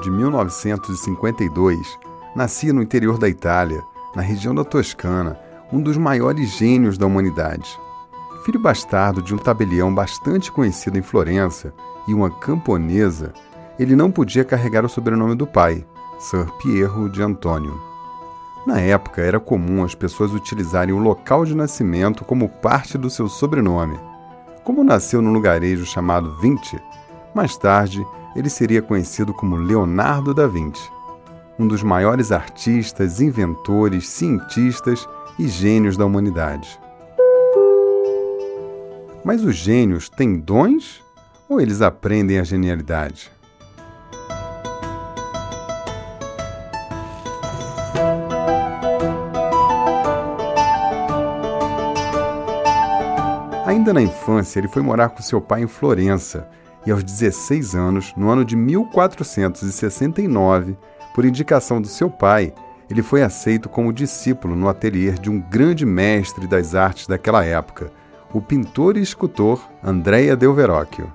de 1952, nascia no interior da Itália, na região da Toscana, um dos maiores gênios da humanidade. Filho bastardo de um tabelião bastante conhecido em Florença e uma camponesa, ele não podia carregar o sobrenome do pai, Sir Piero de Antônio. Na época, era comum as pessoas utilizarem o local de nascimento como parte do seu sobrenome. Como nasceu num lugarejo chamado Vinci, mais tarde ele seria conhecido como Leonardo da Vinci, um dos maiores artistas, inventores, cientistas e gênios da humanidade. Mas os gênios têm dons ou eles aprendem a genialidade? Ainda na infância, ele foi morar com seu pai em Florença e, aos 16 anos, no ano de 1469, por indicação do seu pai, ele foi aceito como discípulo no ateliê de um grande mestre das artes daquela época, o pintor e escultor Andrea del Verrocchio.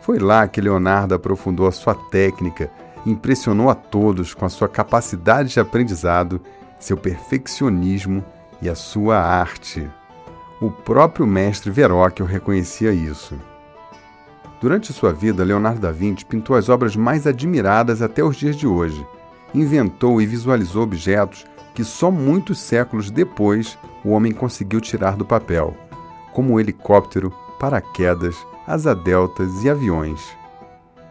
Foi lá que Leonardo aprofundou a sua técnica e impressionou a todos com a sua capacidade de aprendizado, seu perfeccionismo e a sua arte. O próprio mestre Verrocchio reconhecia isso. Durante sua vida, Leonardo da Vinci pintou as obras mais admiradas até os dias de hoje. Inventou e visualizou objetos que só muitos séculos depois o homem conseguiu tirar do papel, como o helicóptero, paraquedas, asa deltas e aviões.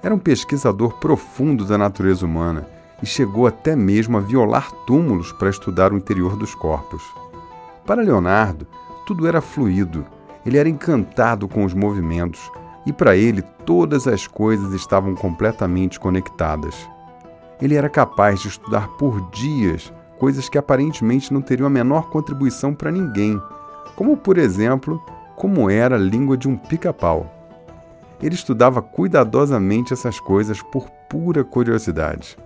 Era um pesquisador profundo da natureza humana e chegou até mesmo a violar túmulos para estudar o interior dos corpos. Para Leonardo, tudo era fluido, ele era encantado com os movimentos e para ele todas as coisas estavam completamente conectadas. Ele era capaz de estudar por dias coisas que aparentemente não teriam a menor contribuição para ninguém, como por exemplo, como era a língua de um pica-pau. Ele estudava cuidadosamente essas coisas por pura curiosidade.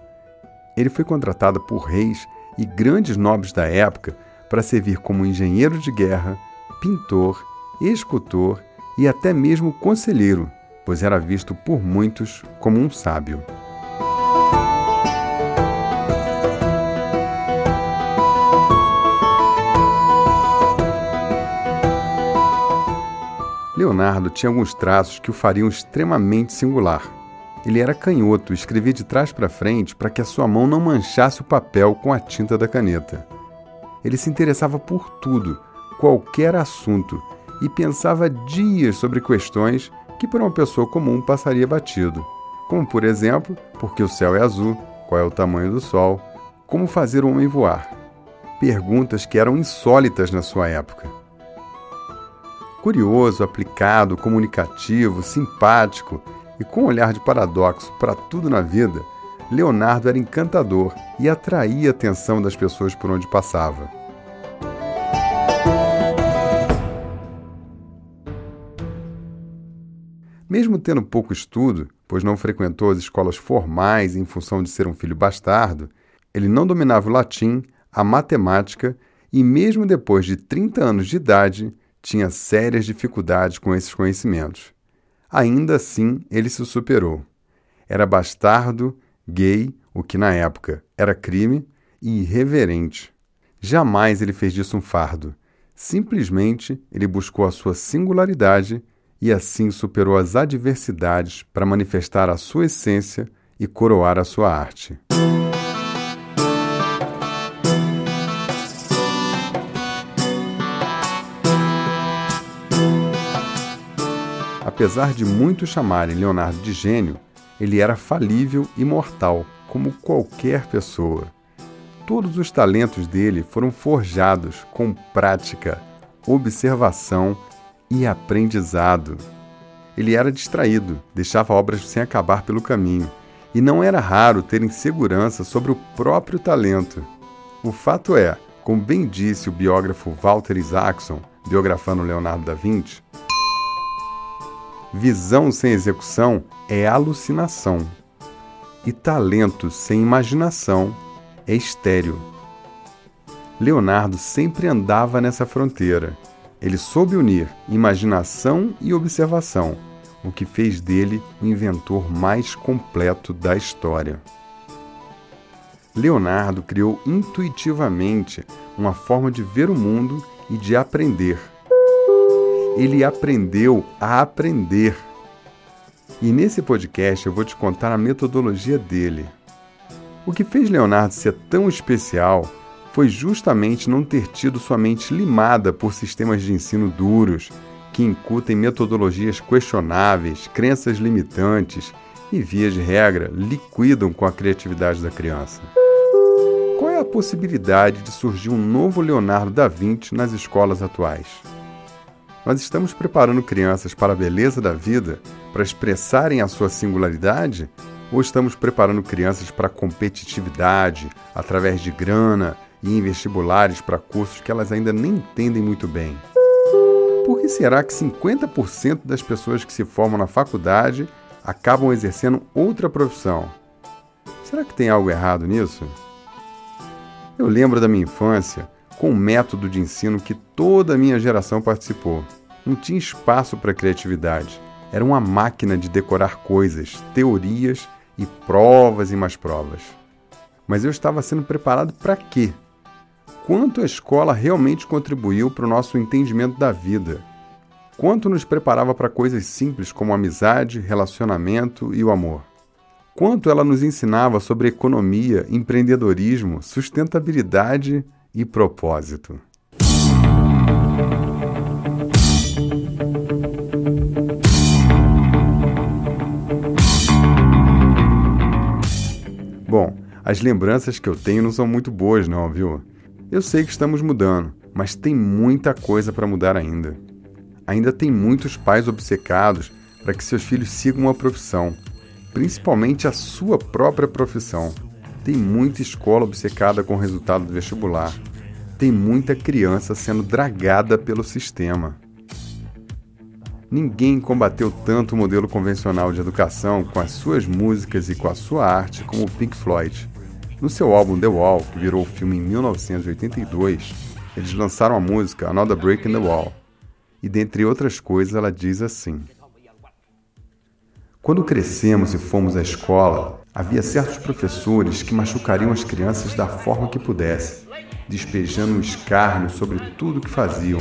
Ele foi contratado por reis e grandes nobres da época para servir como engenheiro de guerra, pintor, escultor e até mesmo conselheiro, pois era visto por muitos como um sábio. Leonardo tinha alguns traços que o fariam extremamente singular. Ele era canhoto e escrevia de trás para frente para que a sua mão não manchasse o papel com a tinta da caneta. Ele se interessava por tudo, qualquer assunto e pensava dias sobre questões que para uma pessoa comum passaria batido, como por exemplo, por que o céu é azul, qual é o tamanho do sol, como fazer o homem voar. Perguntas que eram insólitas na sua época. Curioso, aplicado, comunicativo, simpático e com um olhar de paradoxo para tudo na vida, Leonardo era encantador e atraía a atenção das pessoas por onde passava. Mesmo tendo pouco estudo, pois não frequentou as escolas formais em função de ser um filho bastardo, ele não dominava o latim, a matemática e, mesmo depois de 30 anos de idade, tinha sérias dificuldades com esses conhecimentos. Ainda assim, ele se superou. Era bastardo, gay, o que na época era crime, e irreverente. Jamais ele fez disso um fardo. Simplesmente ele buscou a sua singularidade e assim superou as adversidades para manifestar a sua essência e coroar a sua arte. Apesar de muitos chamarem Leonardo de gênio, ele era falível e mortal, como qualquer pessoa. Todos os talentos dele foram forjados com prática, observação e aprendizado. Ele era distraído, deixava obras sem acabar pelo caminho, e não era raro ter insegurança sobre o próprio talento. O fato é, como bem disse o biógrafo Walter Isaacson, biografando Leonardo da Vinci, visão sem execução é alucinação, e talento sem imaginação é estéreo. Leonardo sempre andava nessa fronteira ele soube unir imaginação e observação, o que fez dele o inventor mais completo da história. Leonardo criou intuitivamente uma forma de ver o mundo e de aprender. Ele aprendeu a aprender. E nesse podcast eu vou te contar a metodologia dele. O que fez Leonardo ser tão especial foi justamente não ter tido sua mente limada por sistemas de ensino duros, que incutem metodologias questionáveis, crenças limitantes e, via de regra, liquidam com a criatividade da criança. Qual é a possibilidade de surgir um novo Leonardo da Vinci nas escolas atuais? Nós estamos preparando crianças para a beleza da vida, para expressarem a sua singularidade? Ou estamos preparando crianças para a competitividade, através de grana, e em vestibulares para cursos que elas ainda nem entendem muito bem. Por que será que 50% das pessoas que se formam na faculdade acabam exercendo outra profissão? Será que tem algo errado nisso? Eu lembro da minha infância com um método de ensino que toda a minha geração participou. Não tinha espaço para criatividade. Era uma máquina de decorar coisas, teorias e provas e mais provas. Mas eu estava sendo preparado para quê? Quanto a escola realmente contribuiu para o nosso entendimento da vida. Quanto nos preparava para coisas simples como amizade, relacionamento e o amor. Quanto ela nos ensinava sobre economia, empreendedorismo, sustentabilidade e propósito. Bom, as lembranças que eu tenho não são muito boas, não, viu? Eu sei que estamos mudando, mas tem muita coisa para mudar ainda. Ainda tem muitos pais obcecados para que seus filhos sigam uma profissão, principalmente a sua própria profissão. Tem muita escola obcecada com o resultado do vestibular. Tem muita criança sendo dragada pelo sistema. Ninguém combateu tanto o modelo convencional de educação com as suas músicas e com a sua arte como o Pink Floyd. No seu álbum The Wall, que virou filme em 1982, eles lançaram a música Another Break in the Wall. E dentre outras coisas, ela diz assim: Quando crescemos e fomos à escola, havia certos professores que machucariam as crianças da forma que pudessem, despejando um escárnio sobre tudo que faziam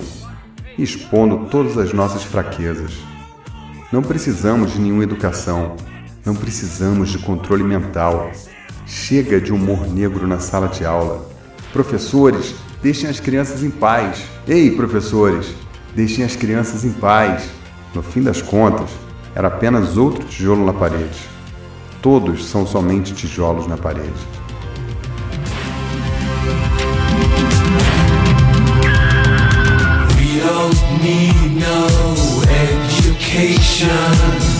e expondo todas as nossas fraquezas. Não precisamos de nenhuma educação, não precisamos de controle mental, Chega de humor negro na sala de aula. Professores, deixem as crianças em paz. Ei, professores, deixem as crianças em paz. No fim das contas, era apenas outro tijolo na parede. Todos são somente tijolos na parede. We don't need no education.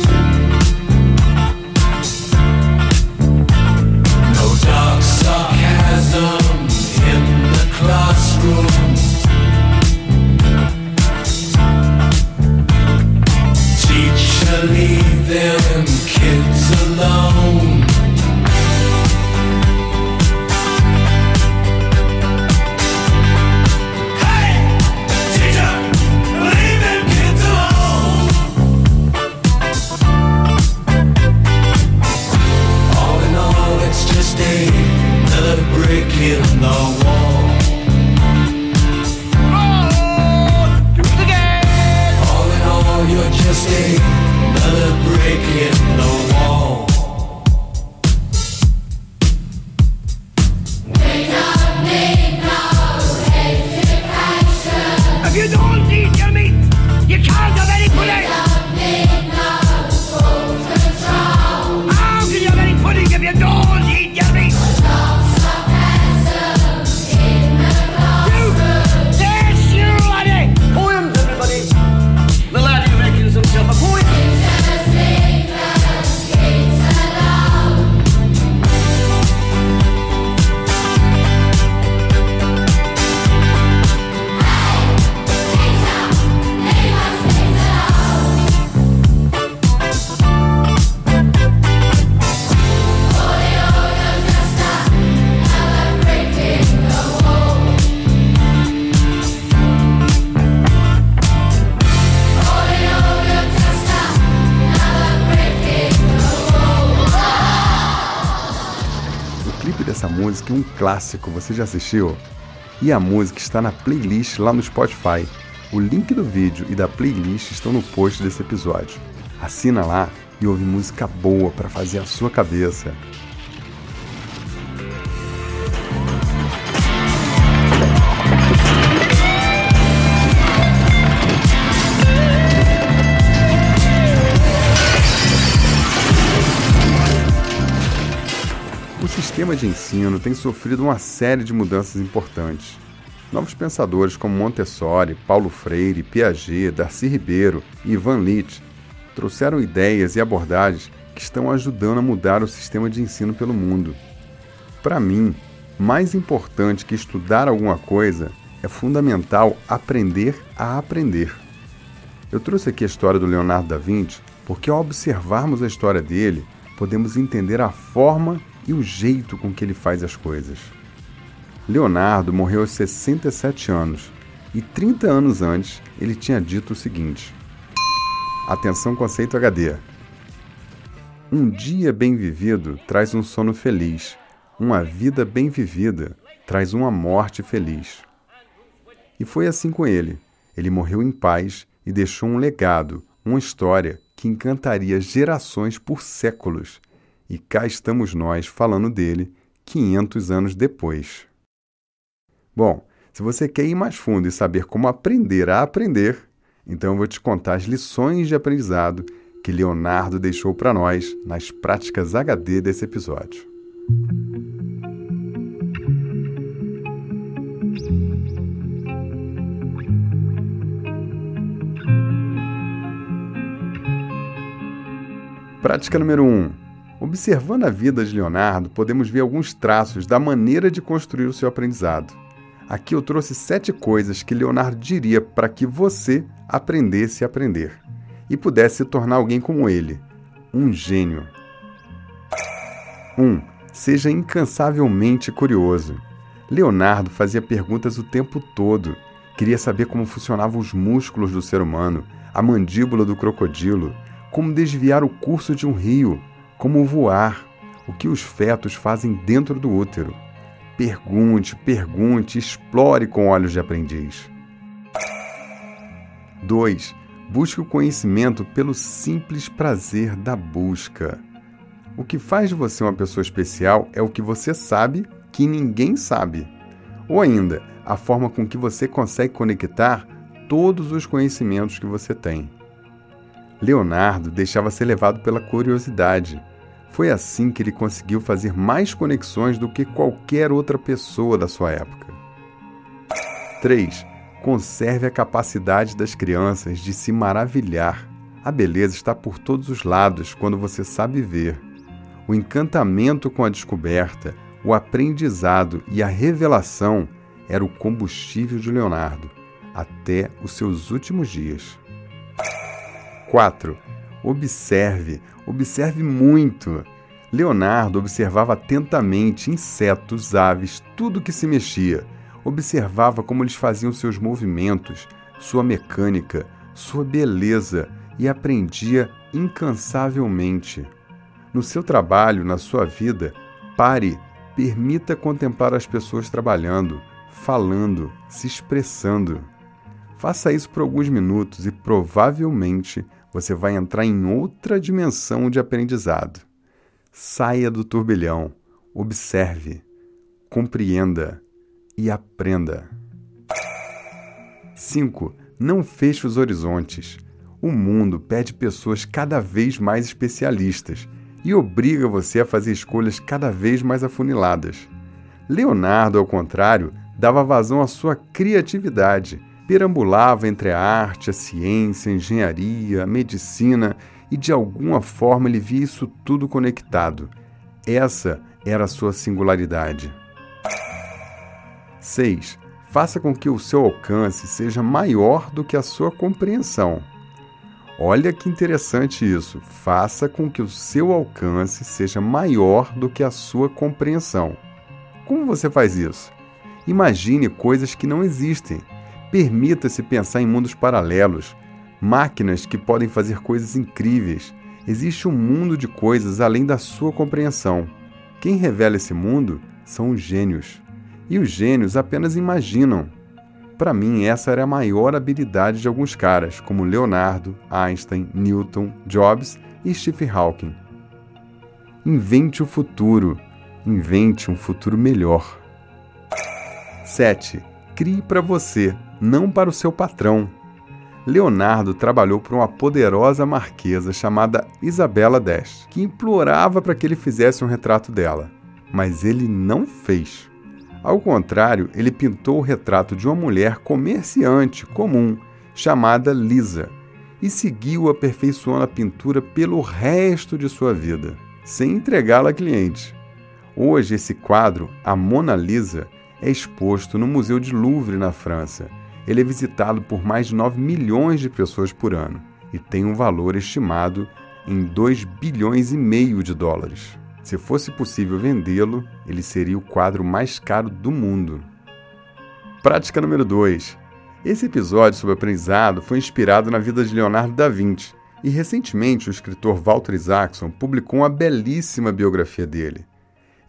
Um clássico, você já assistiu? E a música está na playlist lá no Spotify. O link do vídeo e da playlist estão no post desse episódio. Assina lá e ouve música boa para fazer a sua cabeça. Sistema de ensino tem sofrido uma série de mudanças importantes. Novos pensadores como Montessori, Paulo Freire, Piaget, Darcy Ribeiro e Ivan Litt trouxeram ideias e abordagens que estão ajudando a mudar o sistema de ensino pelo mundo. Para mim, mais importante que estudar alguma coisa é fundamental aprender a aprender. Eu trouxe aqui a história do Leonardo da Vinci porque, ao observarmos a história dele, podemos entender a forma e o jeito com que ele faz as coisas. Leonardo morreu aos 67 anos e 30 anos antes ele tinha dito o seguinte: Atenção, conceito HD. Um dia bem vivido traz um sono feliz, uma vida bem vivida traz uma morte feliz. E foi assim com ele. Ele morreu em paz e deixou um legado, uma história que encantaria gerações por séculos e cá estamos nós falando dele 500 anos depois. Bom, se você quer ir mais fundo e saber como aprender a aprender, então eu vou te contar as lições de aprendizado que Leonardo deixou para nós nas práticas HD desse episódio. Prática número 1. Um, Observando a vida de Leonardo, podemos ver alguns traços da maneira de construir o seu aprendizado. Aqui eu trouxe sete coisas que Leonardo diria para que você aprendesse a aprender e pudesse se tornar alguém como ele, um gênio. 1. Um, seja incansavelmente curioso. Leonardo fazia perguntas o tempo todo. Queria saber como funcionavam os músculos do ser humano, a mandíbula do crocodilo, como desviar o curso de um rio, como voar, o que os fetos fazem dentro do útero. Pergunte, pergunte, explore com olhos de aprendiz. 2. Busque o conhecimento pelo simples prazer da busca. O que faz de você uma pessoa especial é o que você sabe que ninguém sabe. Ou ainda, a forma com que você consegue conectar todos os conhecimentos que você tem. Leonardo deixava ser levado pela curiosidade. Foi assim que ele conseguiu fazer mais conexões do que qualquer outra pessoa da sua época. 3. Conserve a capacidade das crianças de se maravilhar. A beleza está por todos os lados quando você sabe ver. O encantamento com a descoberta, o aprendizado e a revelação era o combustível de Leonardo até os seus últimos dias. 4. Observe, observe muito. Leonardo observava atentamente insetos, aves, tudo que se mexia. Observava como eles faziam seus movimentos, sua mecânica, sua beleza e aprendia incansavelmente. No seu trabalho, na sua vida, pare, permita contemplar as pessoas trabalhando, falando, se expressando. Faça isso por alguns minutos e provavelmente você vai entrar em outra dimensão de aprendizado. Saia do turbilhão, observe, compreenda e aprenda. 5. Não feche os horizontes. O mundo pede pessoas cada vez mais especialistas e obriga você a fazer escolhas cada vez mais afuniladas. Leonardo, ao contrário, dava vazão à sua criatividade perambulava entre a arte, a ciência, a engenharia, a medicina e de alguma forma ele via isso tudo conectado. Essa era a sua singularidade. 6. Faça com que o seu alcance seja maior do que a sua compreensão. Olha que interessante isso. Faça com que o seu alcance seja maior do que a sua compreensão. Como você faz isso? Imagine coisas que não existem Permita-se pensar em mundos paralelos, máquinas que podem fazer coisas incríveis. Existe um mundo de coisas além da sua compreensão. Quem revela esse mundo são os gênios. E os gênios apenas imaginam. Para mim, essa era a maior habilidade de alguns caras, como Leonardo, Einstein, Newton, Jobs e Stephen Hawking. Invente o futuro. Invente um futuro melhor. 7. Crie para você, não para o seu patrão. Leonardo trabalhou para uma poderosa marquesa chamada Isabela d'Este, que implorava para que ele fizesse um retrato dela, mas ele não fez. Ao contrário, ele pintou o retrato de uma mulher comerciante comum chamada Lisa e seguiu aperfeiçoando a pintura pelo resto de sua vida, sem entregá-la a cliente. Hoje, esse quadro, a Mona Lisa, é exposto no Museu de Louvre, na França. Ele é visitado por mais de 9 milhões de pessoas por ano e tem um valor estimado em 2 bilhões e meio de dólares. Se fosse possível vendê-lo, ele seria o quadro mais caro do mundo. Prática número 2. Esse episódio sobre aprendizado foi inspirado na vida de Leonardo da Vinci, e recentemente o escritor Walter Isaacson publicou uma belíssima biografia dele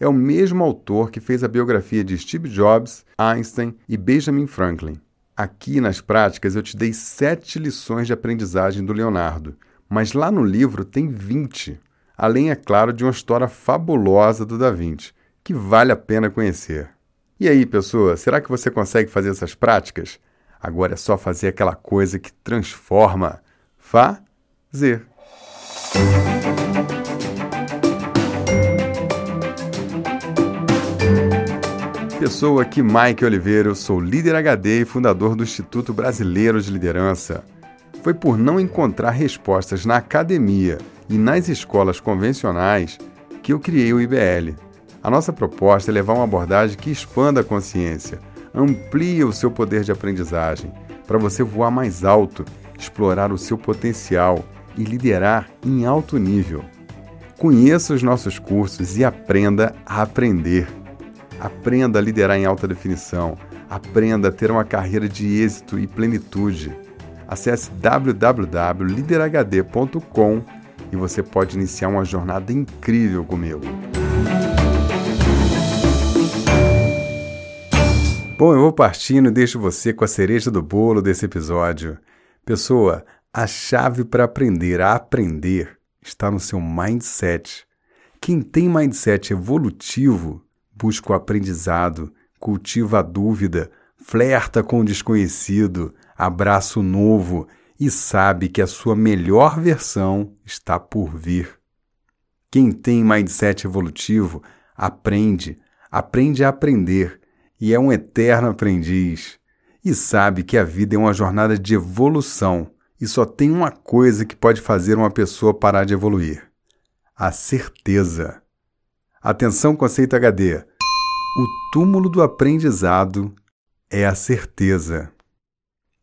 é o mesmo autor que fez a biografia de Steve Jobs, Einstein e Benjamin Franklin. Aqui nas práticas eu te dei sete lições de aprendizagem do Leonardo, mas lá no livro tem 20, além, é claro, de uma história fabulosa do Da Vinci, que vale a pena conhecer. E aí, pessoa, será que você consegue fazer essas práticas? Agora é só fazer aquela coisa que transforma. Fazer. Pessoa aqui, Mike Oliveira, eu sou líder HD e fundador do Instituto Brasileiro de Liderança. Foi por não encontrar respostas na academia e nas escolas convencionais que eu criei o IBL. A nossa proposta é levar uma abordagem que expanda a consciência, amplie o seu poder de aprendizagem, para você voar mais alto, explorar o seu potencial e liderar em alto nível. Conheça os nossos cursos e aprenda a aprender. Aprenda a liderar em alta definição. Aprenda a ter uma carreira de êxito e plenitude. Acesse www.liderhd.com e você pode iniciar uma jornada incrível comigo. Bom, eu vou partindo e deixo você com a cereja do bolo desse episódio. Pessoa, a chave para aprender a aprender está no seu mindset. Quem tem mindset evolutivo busca o aprendizado, cultiva a dúvida, flerta com o desconhecido, abraça o novo e sabe que a sua melhor versão está por vir. Quem tem mindset evolutivo aprende, aprende a aprender e é um eterno aprendiz. E sabe que a vida é uma jornada de evolução e só tem uma coisa que pode fazer uma pessoa parar de evoluir: a certeza. Atenção, conceito HD. O túmulo do aprendizado é a certeza.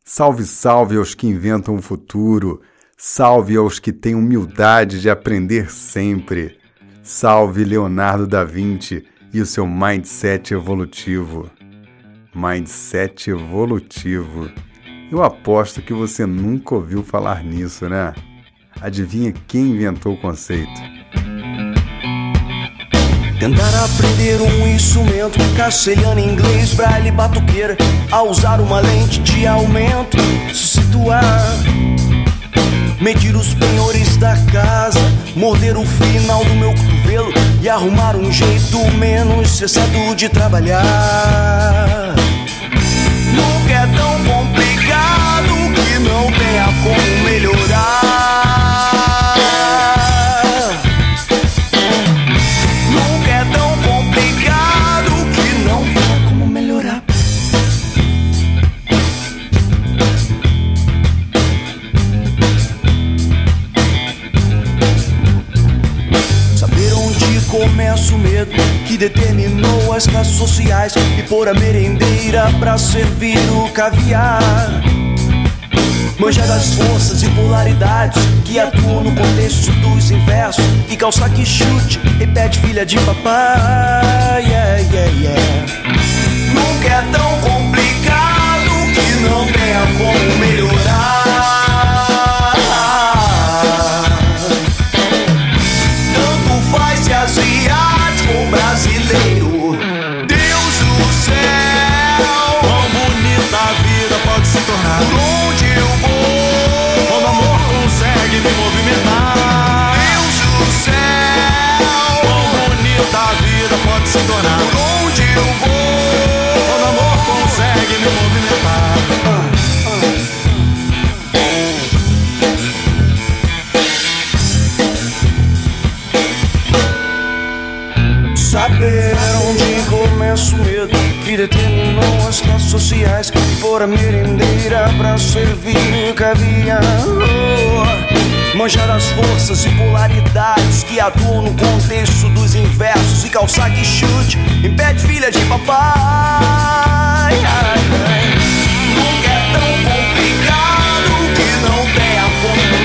Salve, salve aos que inventam o futuro, salve aos que têm humildade de aprender sempre. Salve Leonardo da Vinci e o seu mindset evolutivo. Mindset evolutivo. Eu aposto que você nunca ouviu falar nisso, né? Adivinha quem inventou o conceito? Tentar aprender um instrumento castelhano inglês, braille, batuqueira A usar uma lente de aumento Se situar Medir os penhores da casa Morder o final do meu cotovelo E arrumar um jeito menos cessado de trabalhar. Nunca é tão complicado que não tenha como melhorar determinou as classes sociais e pôr a merendeira pra servir o caviar. Manja das forças e polaridades que atuam no contexto dos inversos. E calça que chute, repete filha de papai. Yeah, yeah, yeah. Nunca é tão Determinou as classes sociais por a merendeira para servir caviar. Manjar as forças e polaridades que atuam no contexto dos inversos e calçar que chute impede filha de papai. Nunca é tão complicado que não tenha fome.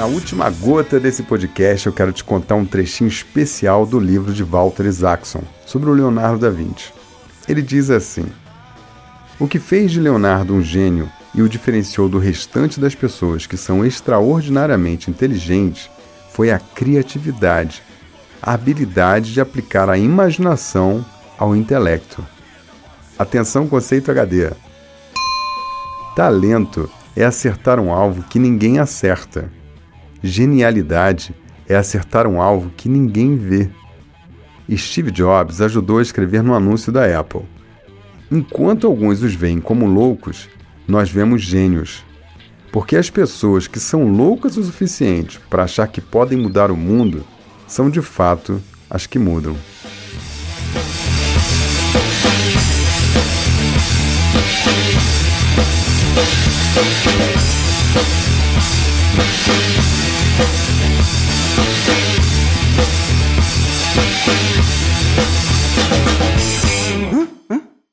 Na última gota desse podcast, eu quero te contar um trechinho especial do livro de Walter Isaacson sobre o Leonardo da Vinci. Ele diz assim: O que fez de Leonardo um gênio e o diferenciou do restante das pessoas que são extraordinariamente inteligentes foi a criatividade, a habilidade de aplicar a imaginação ao intelecto. Atenção, conceito HD. Talento é acertar um alvo que ninguém acerta. Genialidade é acertar um alvo que ninguém vê. Steve Jobs ajudou a escrever no anúncio da Apple. Enquanto alguns os veem como loucos, nós vemos gênios. Porque as pessoas que são loucas o suficiente para achar que podem mudar o mundo são de fato as que mudam.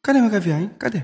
Cadê meu caviar, hein? Cadê?